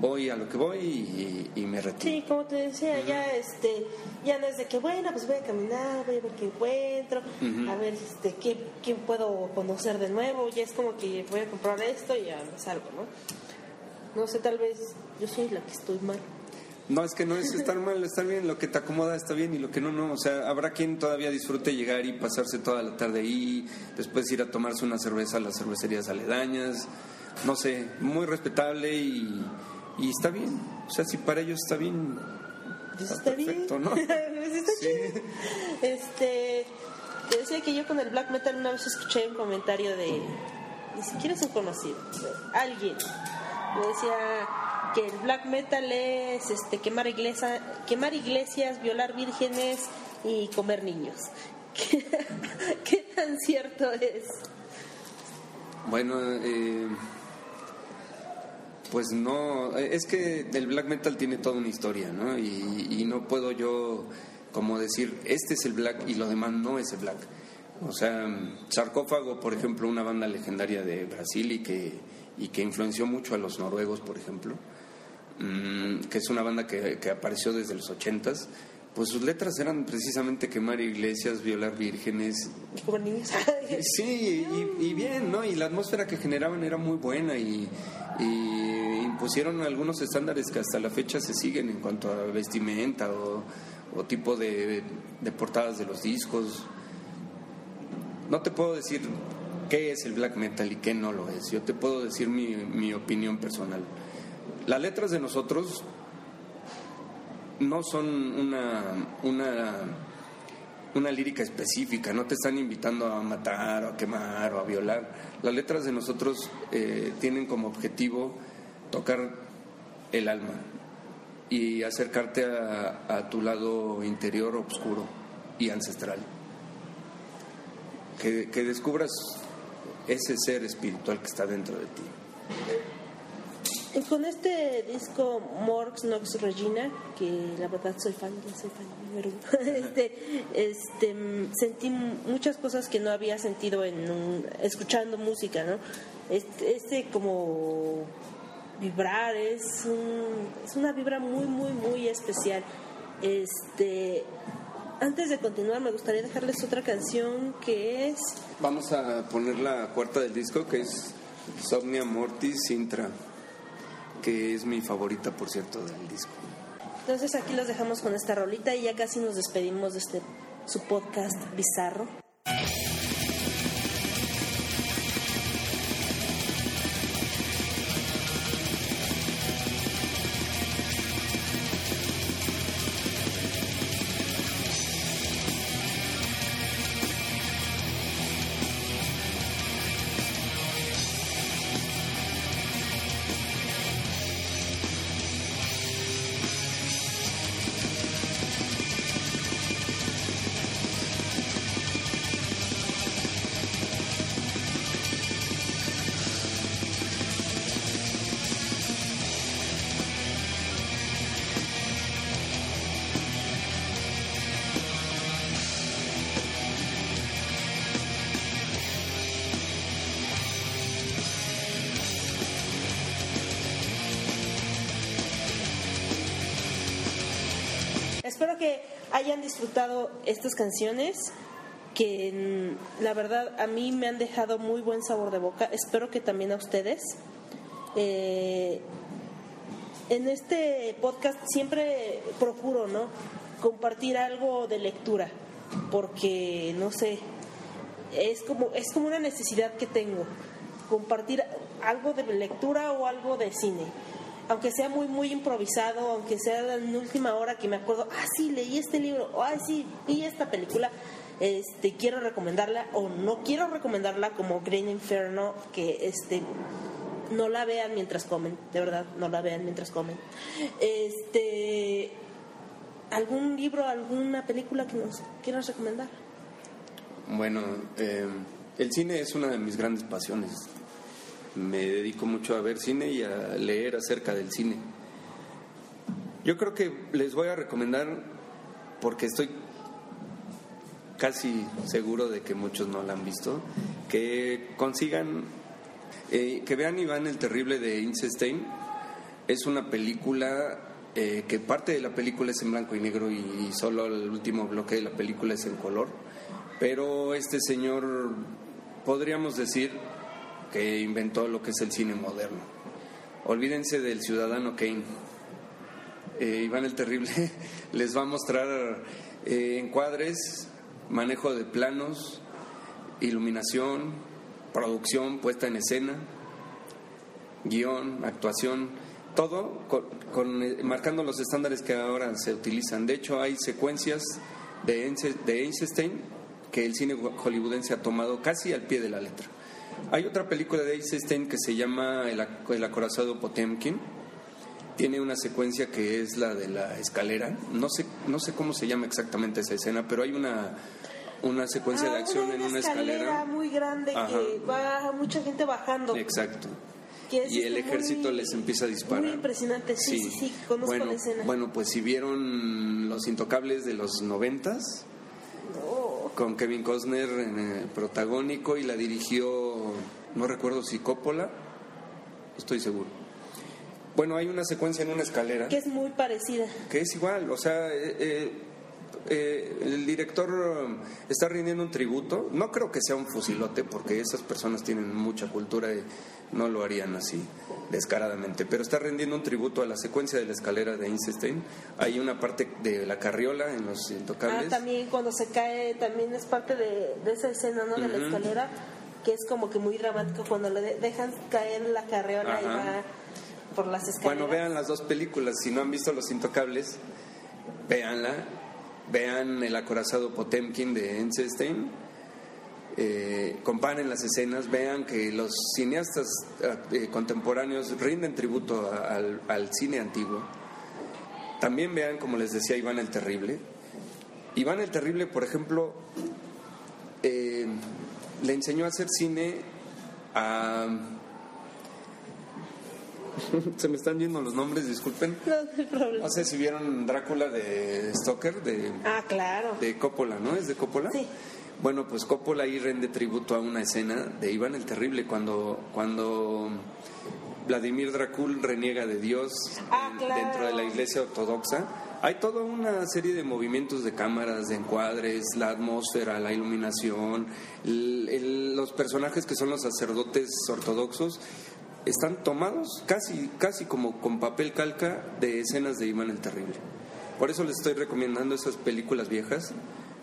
Voy a lo que voy y, y, me retiro. Sí, como te decía, uh -huh. ya este, ya no es de que bueno, pues voy a caminar, voy a ver qué encuentro, uh -huh. a ver este qué, quién puedo conocer de nuevo, ya es como que voy a comprar esto y ya me salgo, ¿no? No sé, tal vez yo soy la que estoy mal. No, es que no es estar mal, estar bien, lo que te acomoda está bien y lo que no, no. O sea, habrá quien todavía disfrute llegar y pasarse toda la tarde ahí, después ir a tomarse una cerveza a las cervecerías aledañas. No sé, muy respetable y, y está bien. O sea, si para ellos está bien. Pues está, está perfecto, bien. ¿no? pues está sí. chido. Este, te decía que yo con el black metal una vez escuché un comentario de. Ni siquiera es un conocido. Alguien. Me decía que el black metal es este, quemar, iglesia, quemar iglesias, violar vírgenes y comer niños. ¿Qué, qué tan cierto es? Bueno, eh pues no, es que el black metal tiene toda una historia, ¿no? Y, no puedo yo como decir, este es el black y lo demás no es el black. O sea, Sarcófago, por ejemplo, una banda legendaria de Brasil y que, y que influenció mucho a los noruegos, por ejemplo. mm, que es una banda que, que apareció desde los ochentas, pues sus letras eran precisamente quemar iglesias, violar vírgenes. Sí, y, y bien, ¿no? Y la atmósfera que generaban era muy buena y, y impusieron algunos estándares que hasta la fecha se siguen en cuanto a vestimenta o, o tipo de, de portadas de los discos. No te puedo decir qué es el black metal y qué no lo es. Yo te puedo decir mi, mi opinión personal. Las letras de nosotros no son una, una, una lírica específica, no te están invitando a matar o a quemar o a violar. Las letras de nosotros eh, tienen como objetivo tocar el alma y acercarte a, tu lado interior oscuro y ancestral. Que descubras ese ser espiritual que está dentro de ti. Y con este disco Morx Nox Regina, que la verdad soy fan, soy fan número uno, este, este, sentí muchas cosas que no había sentido en un- escuchando música, ¿no? Este, este como vibrar es, un- es una vibra muy, muy, muy especial. Este, antes de continuar, me gustaría dejarles otra canción que es Vamos a poner la cuarta del disco, que es Somnia Mortis Intra, que es mi favorita, por cierto, del disco. Entonces aquí los dejamos con esta rolita y ya casi nos despedimos de este su podcast bizarro. Estas canciones que mm, la verdad a mí me han dejado muy buen sabor de boca. Espero que también a ustedes. Eh, en este podcast siempre procuro, ¿no? Compartir algo de lectura, porque no sé, es como es como una necesidad que tengo, compartir algo de lectura o algo de cine. Aunque sea muy muy improvisado, aunque sea en última hora que me acuerdo, ah sí, leí este libro, ah sí, vi esta película, este quiero recomendarla o no quiero recomendarla como Green Inferno que este no la vean mientras comen, de verdad, no la vean mientras comen. Este algún libro, alguna película que nos quieras recomendar. Bueno, eh, el cine es una de mis grandes pasiones. Me dedico mucho a ver cine y a leer acerca del cine. Yo creo que les voy a recomendar, porque estoy casi seguro de que muchos no la han visto, que consigan, eh, que vean Iván el Terrible de Incestein. Es una película eh, que parte de la película es en blanco y negro y solo el último bloque de la película es en color. Pero este señor, podríamos decir que inventó lo que es el cine moderno. Olvídense del ciudadano Kane. Eh, Iván el Terrible les va a mostrar eh, encuadres, manejo de planos, iluminación, producción, puesta en escena, guion, actuación, todo con, con, eh, marcando los estándares que ahora se utilizan. De hecho, hay secuencias de, de Einstein que el cine hollywoodense ha tomado casi al pie de la letra. Hay otra película de Einstein que se llama El, El acorazado Potemkin. Tiene una secuencia que es la de la escalera. No sé, no sé cómo se llama exactamente esa escena, pero hay una, una secuencia de Ah, acción en una escalera. muy grande Ajá. que va mucha gente bajando. Exacto. Y el este ejército muy- les empieza a disparar. Muy impresionante, sí, sí, sí, conozco bueno, la escena. Bueno, pues si vieron Los Intocables de los noventas, Oh, con Kevin Costner en el protagónico y la dirigió, no recuerdo si Coppola, estoy seguro. Bueno, hay una secuencia en una escalera que es muy parecida. que es igual, o sea, eh, eh, eh, el director um, está rindiendo un tributo. No creo que sea un fusilote, porque esas personas tienen mucha cultura y no lo harían así descaradamente, pero está rindiendo un tributo a la secuencia de la escalera de Einstein. Hay una parte de la carriola en los Ah, intocables. también cuando se cae, también es parte de, de esa escena, ¿no? De la Ujú. escalera, que es como que muy dramático cuando le de- dejan caer la carreola y Ajá. va por las escaleras. Bueno, vean las dos películas. Si no han visto Los Intocables, véanla. Vean El acorazado Potemkin de Einstein. Eh, comparen las escenas, vean que los cineastas eh, contemporáneos rinden tributo a- al, al cine antiguo. También vean, como les decía, Iván el Terrible. Iván el Terrible, por ejemplo, eh, le enseñó a hacer cine a... Se me están yendo los nombres, disculpen. No, no hay problema. No sé si vieron Drácula de Stoker, de, Ah, claro. de Coppola, ¿no? ¿Es de Coppola? Sí. Bueno, pues Coppola ahí rende tributo a una escena de Iván el Terrible cuando, cuando Vladimir Dracul reniega de Dios Ah, en- claro. dentro de la iglesia ortodoxa. Hay toda una serie de movimientos de cámaras, de encuadres, la atmósfera, la iluminación, el- el- los personajes que son los sacerdotes ortodoxos están tomados casi, casi como con papel calca de escenas de Iván el Terrible. Por eso les estoy recomendando esas películas viejas,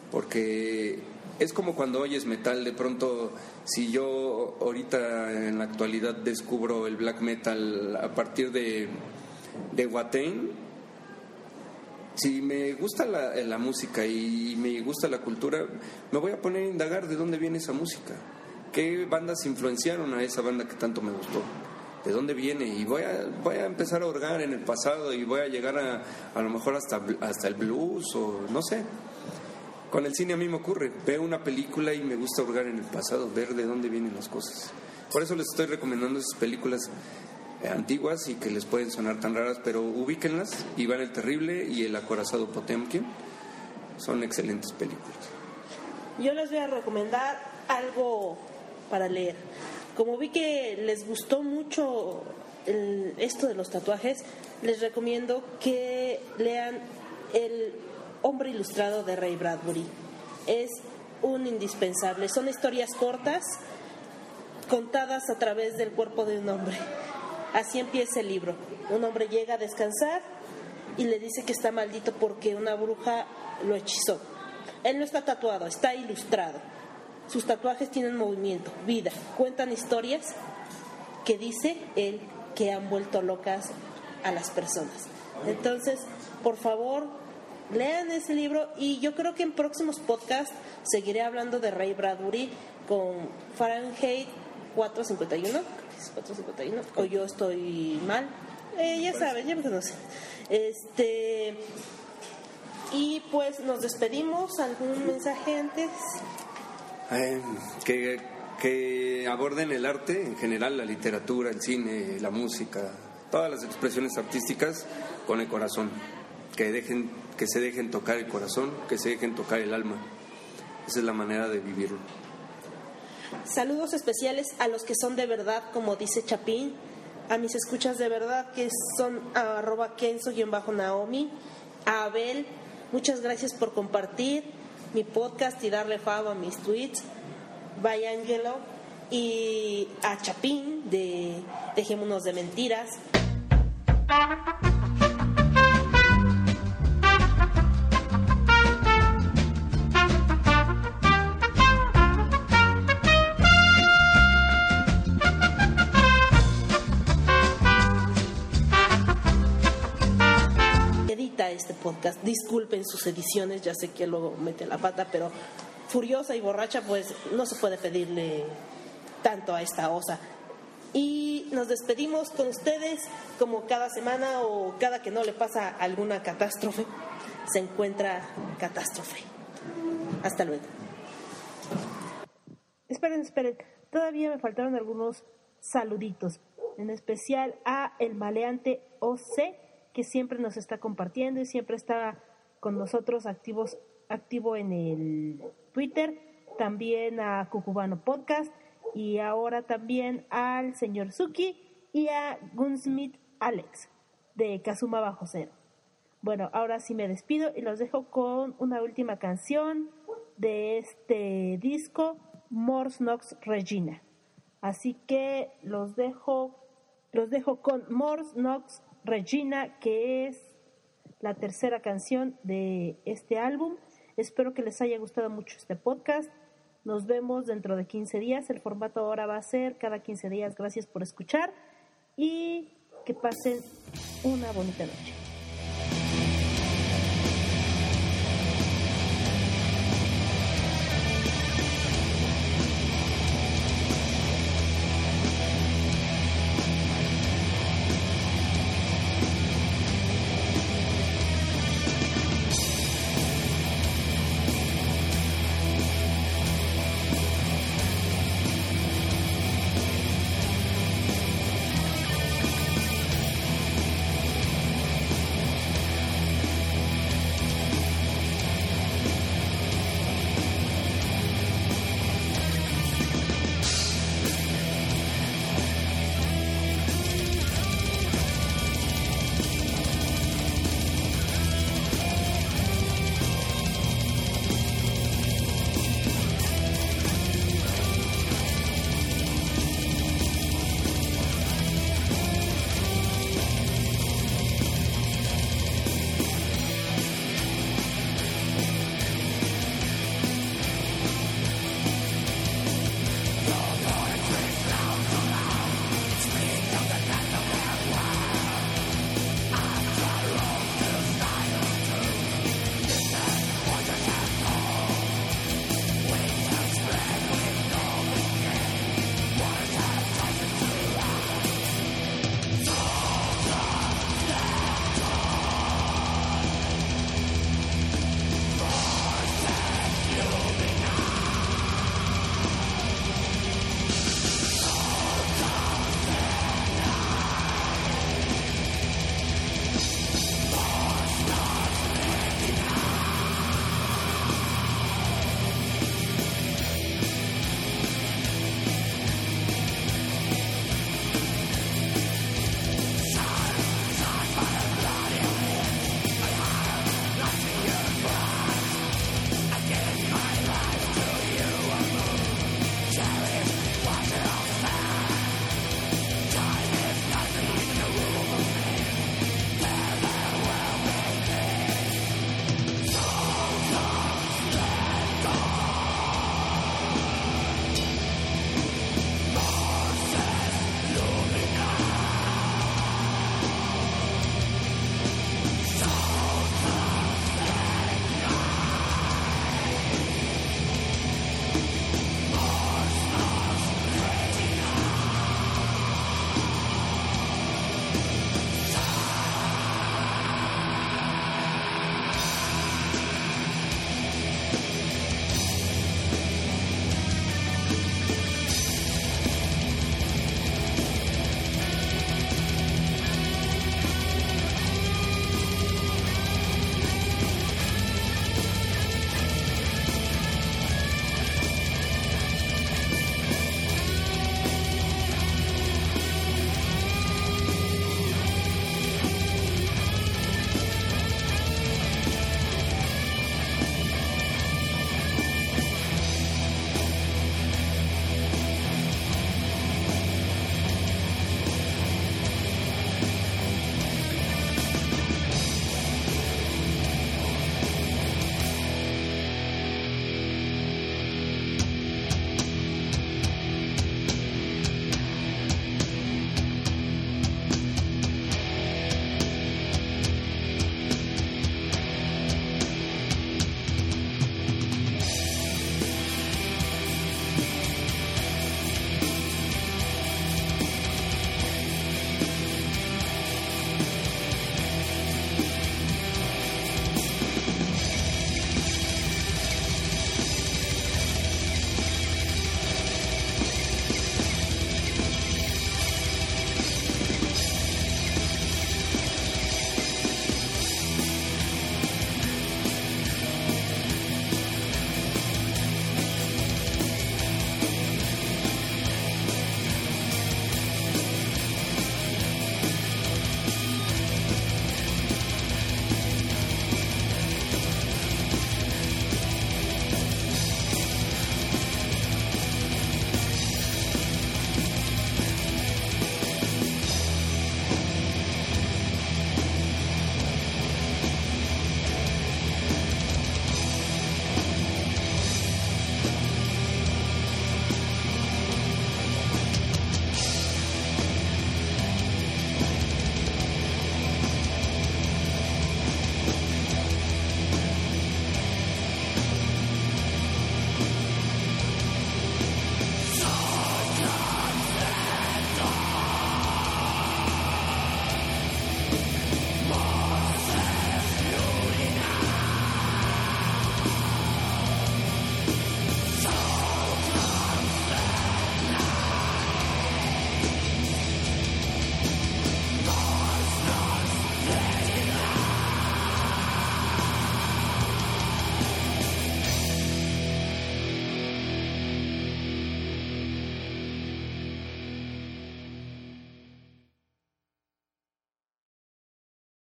porque es como cuando oyes metal, de pronto, si yo ahorita en la actualidad descubro el black metal a partir de, de Watain, si me gusta la, la música y me gusta la cultura, me voy a poner a indagar de dónde viene esa música, qué bandas influenciaron a esa banda que tanto me gustó, de dónde viene y voy a, voy a empezar a hurgar en el pasado y voy a llegar a, a lo mejor hasta, hasta el blues o no sé. Con el cine a mí me ocurre, veo una película y me gusta hurgar en el pasado, ver de dónde vienen las cosas. Por eso les estoy recomendando esas películas eh, antiguas y que les pueden sonar tan raras, pero ubíquenlas. Iván el Terrible y El Acorazado Potemkin son excelentes películas. Yo les voy a recomendar algo para leer. Como vi que les gustó mucho el- esto de los tatuajes, les recomiendo que lean El hombre ilustrado de Ray Bradbury. Es un indispensable. Son historias cortas contadas a través del cuerpo de un hombre. Así empieza el libro. Un hombre llega a descansar y le dice que está maldito porque una bruja lo hechizó. Él no está tatuado, está ilustrado. Sus tatuajes tienen movimiento, vida, cuentan historias que dice él que han vuelto locas a las personas. Entonces, por favor, lean ese libro y yo creo que en próximos podcasts seguiré hablando de Ray Bradbury con Fahrenheit 451, ¿es 451 o yo estoy mal. Eh, ya saben, ya me conocen. Este y pues nos despedimos. ¿Algún mensaje antes? Eh, que, que aborden el arte en general, la literatura, el cine, la música, todas las expresiones artísticas con el corazón. Que, dejen, que se dejen tocar el corazón, que se dejen tocar el alma. Esa es la manera de vivirlo. Saludos especiales a los que son de verdad, como dice Chapín, a mis escuchas de verdad que son arroba kenzo-naomi, a Abel, muchas gracias por compartir mi podcast y darle favo a mis tweets, Vaya Angelo, y a Chapín de Dejémonos de Mentiras. Disculpen sus ediciones, ya sé que luego mete la pata, pero furiosa y borracha, pues no se puede pedirle tanto a esta osa. Y nos despedimos con ustedes como cada semana o cada que no le pasa alguna catástrofe, se encuentra catástrofe. Hasta luego. Esperen, esperen. Todavía me faltaron algunos saluditos. En especial a el maleante OC, que siempre nos está compartiendo y siempre está con nosotros activos, activo en el Twitter. También a Cucubano Podcast y ahora también al señor Suki y a Gunsmith Alex de Kazuma Bajo Cero. Bueno, ahora sí me despido y los dejo con una última canción de este disco, Mors Nox Regina. Así que los dejo, los dejo con Mors Nox Regina, que es la tercera canción de este álbum. Espero que les haya gustado mucho este podcast. Nos vemos dentro de 15 días. El formato ahora va a ser cada 15 días. Gracias por escuchar y que pasen una bonita noche.